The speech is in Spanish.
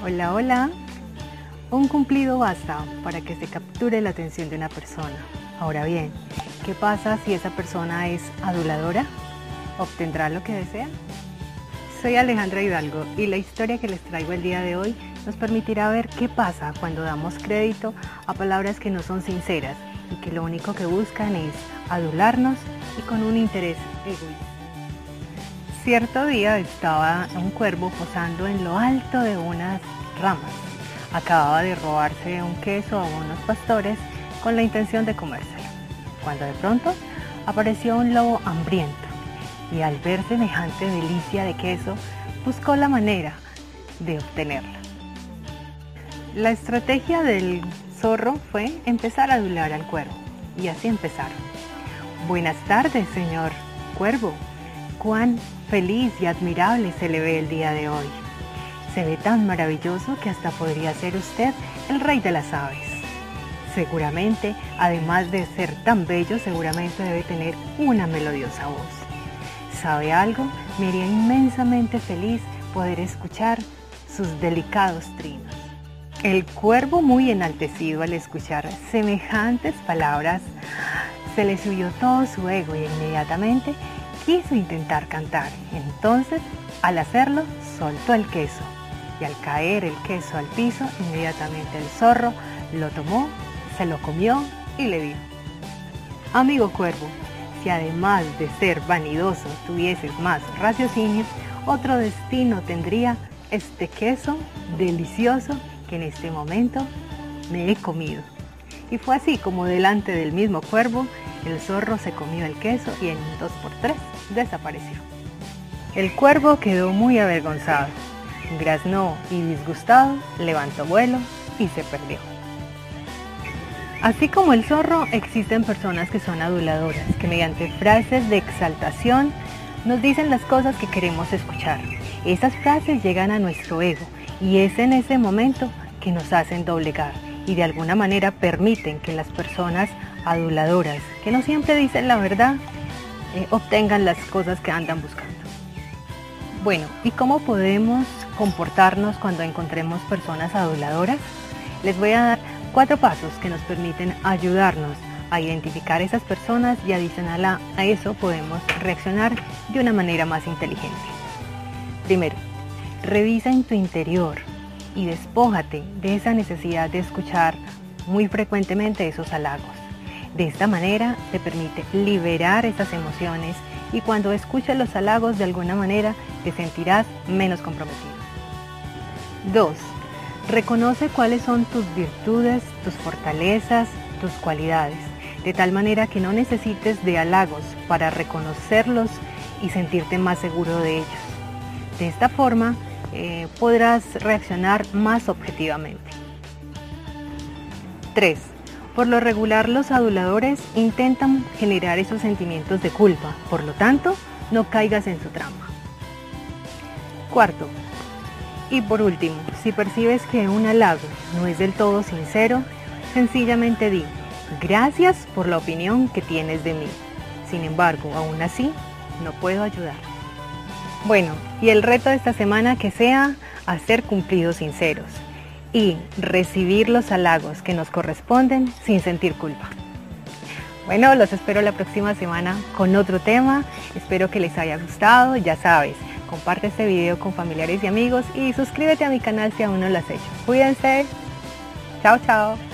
Hola, hola. Un cumplido basta para que se capture la atención de una persona. Ahora bien, ¿qué pasa si esa persona es aduladora? ¿Obtendrá lo que desea? Soy Alejandra Hidalgo y la historia que les traigo el día de hoy nos permitirá ver qué pasa cuando damos crédito a palabras que no son sinceras y que lo único que buscan es adularnos y con un interés egoísta. Cierto día estaba un cuervo posando en lo alto de unas ramas. Acababa de robarse un queso a unos pastores con la intención de comérselo, cuando de pronto apareció un lobo hambriento y al ver semejante delicia de queso buscó la manera de obtenerla. La estrategia del zorro fue empezar a adular al cuervo y así empezaron. Buenas tardes, señor cuervo. Cuán feliz y admirable se le ve el día de hoy. Se ve tan maravilloso que hasta podría ser usted el rey de las aves. Seguramente, además de ser tan bello, seguramente debe tener una melodiosa voz. ¿Sabe algo? Me haría inmensamente feliz poder escuchar sus delicados trinos. El cuervo muy enaltecido al escuchar semejantes palabras, se le subió todo su ego y inmediatamente quiso intentar cantar. Entonces, al hacerlo, soltó el queso. Y al caer el queso al piso, inmediatamente el zorro lo tomó, se lo comió y le dijo, Amigo cuervo, si además de ser vanidoso tuvieses más raciocinio, otro destino tendría este queso delicioso que en este momento me he comido. Y fue así como delante del mismo cuervo, el zorro se comió el queso y en dos por tres desapareció. El cuervo quedó muy avergonzado, graznó y disgustado, levantó vuelo y se perdió. Así como el zorro, existen personas que son aduladoras, que mediante frases de exaltación nos dicen las cosas que queremos escuchar. Esas frases llegan a nuestro ego y es en ese momento que nos hacen doblegar y de alguna manera permiten que las personas aduladoras, que no siempre dicen la verdad, eh, obtengan las cosas que andan buscando. Bueno, ¿y cómo podemos comportarnos cuando encontremos personas aduladoras? Les voy a dar cuatro pasos que nos permiten ayudarnos a identificar esas personas y adicional a, a eso podemos reaccionar de una manera más inteligente. Primero, revisa en tu interior y despójate de esa necesidad de escuchar muy frecuentemente esos halagos. De esta manera te permite liberar esas emociones y cuando escuches los halagos de alguna manera te sentirás menos comprometido. 2. Reconoce cuáles son tus virtudes, tus fortalezas, tus cualidades, de tal manera que no necesites de halagos para reconocerlos y sentirte más seguro de ellos. De esta forma eh, podrás reaccionar más objetivamente. 3. Por lo regular los aduladores intentan generar esos sentimientos de culpa, por lo tanto, no caigas en su trampa. Cuarto, y por último, si percibes que un halago no es del todo sincero, sencillamente di, gracias por la opinión que tienes de mí. Sin embargo, aún así, no puedo ayudar. Bueno, y el reto de esta semana que sea hacer cumplidos sinceros y recibir los halagos que nos corresponden sin sentir culpa. Bueno, los espero la próxima semana con otro tema. Espero que les haya gustado. Ya sabes, comparte este video con familiares y amigos y suscríbete a mi canal si aún no lo has hecho. Cuídense. Chao, chao.